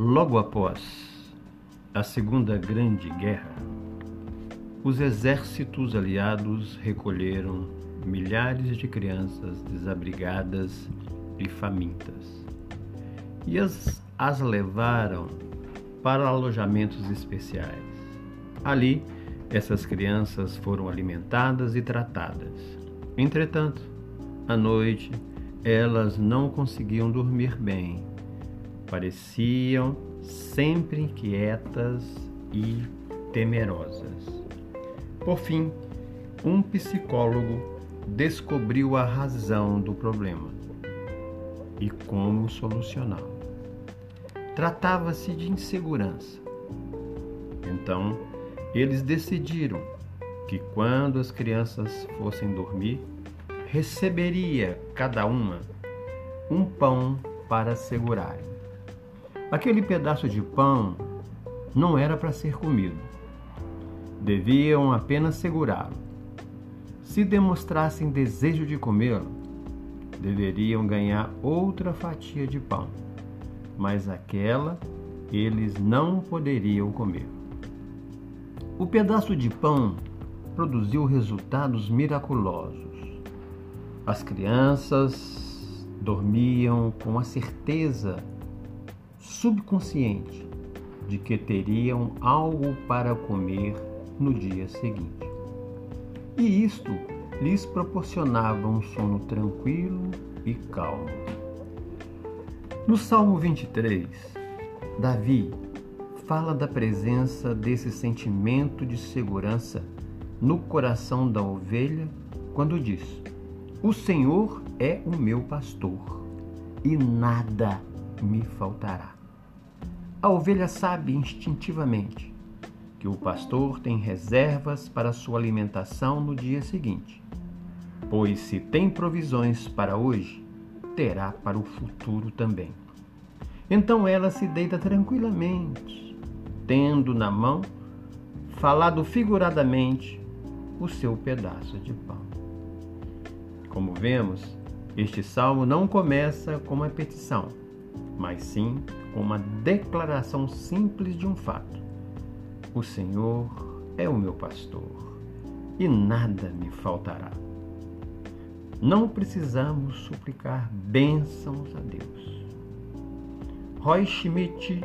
Logo após a Segunda Grande Guerra, os exércitos aliados recolheram milhares de crianças desabrigadas e famintas e as, as levaram para alojamentos especiais. Ali, essas crianças foram alimentadas e tratadas. Entretanto, à noite, elas não conseguiam dormir bem. Pareciam sempre inquietas e temerosas. Por fim, um psicólogo descobriu a razão do problema e como solucioná-lo. Tratava-se de insegurança. Então, eles decidiram que quando as crianças fossem dormir, receberia cada uma um pão para segurarem. Aquele pedaço de pão não era para ser comido. Deviam apenas segurá-lo. Se demonstrassem desejo de comê-lo, deveriam ganhar outra fatia de pão, mas aquela eles não poderiam comer. O pedaço de pão produziu resultados miraculosos. As crianças dormiam com a certeza subconsciente de que teriam algo para comer no dia seguinte. E isto lhes proporcionava um sono tranquilo e calmo. No Salmo 23, Davi fala da presença desse sentimento de segurança no coração da ovelha quando diz: O Senhor é o meu pastor e nada me faltará. A ovelha sabe instintivamente que o pastor tem reservas para sua alimentação no dia seguinte, pois se tem provisões para hoje, terá para o futuro também. Então ela se deita tranquilamente tendo na mão, falado figuradamente, o seu pedaço de pão. Como vemos, este salmo não começa com uma petição, mas sim com uma declaração simples de um fato: O Senhor é o meu pastor e nada me faltará. Não precisamos suplicar bênçãos a Deus. Roy Schmidt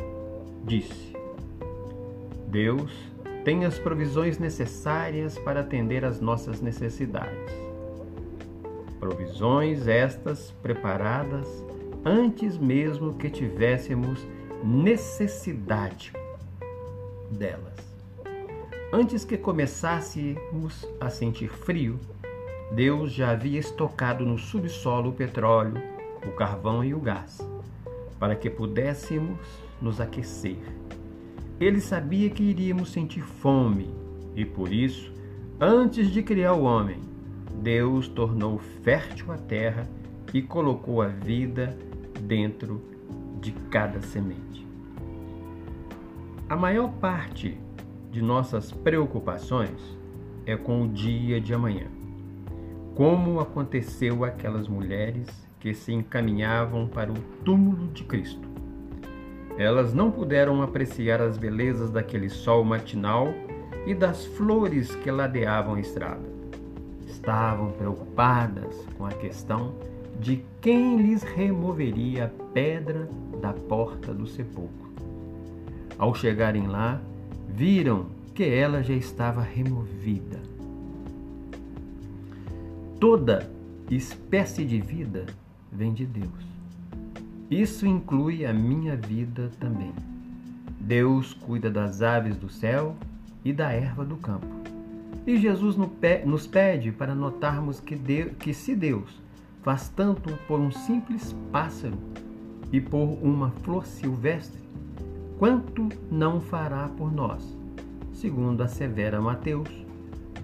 disse: Deus tem as provisões necessárias para atender às nossas necessidades. Provisões estas preparadas antes mesmo que tivéssemos necessidade delas. Antes que começássemos a sentir frio, Deus já havia estocado no subsolo o petróleo, o carvão e o gás, para que pudéssemos nos aquecer ele sabia que iríamos sentir fome e por isso, antes de criar o homem, Deus tornou fértil a terra e colocou a vida dentro de cada semente. A maior parte de nossas preocupações é com o dia de amanhã. Como aconteceu aquelas mulheres que se encaminhavam para o túmulo de Cristo. Elas não puderam apreciar as belezas daquele sol matinal e das flores que ladeavam a estrada. Estavam preocupadas com a questão de quem lhes removeria a pedra da porta do sepulcro. Ao chegarem lá, viram que ela já estava removida. Toda espécie de vida vem de Deus. Isso inclui a minha vida também. Deus cuida das aves do céu e da erva do campo. E Jesus nos pede para notarmos que, Deus, que se Deus faz tanto por um simples pássaro e por uma flor silvestre, quanto não fará por nós, segundo assevera Mateus,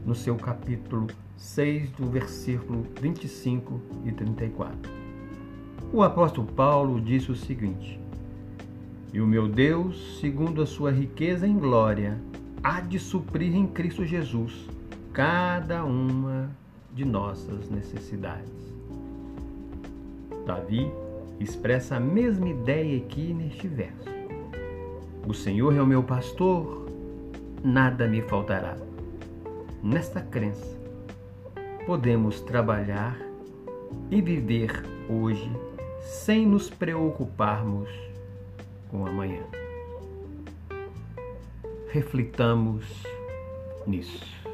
no seu capítulo 6, do versículo 25 e 34. O apóstolo Paulo disse o seguinte: E o meu Deus, segundo a sua riqueza em glória, há de suprir em Cristo Jesus cada uma de nossas necessidades. Davi expressa a mesma ideia aqui neste verso. O Senhor é o meu pastor, nada me faltará. Nesta crença, podemos trabalhar e viver hoje sem nos preocuparmos com amanhã. Reflitamos nisso.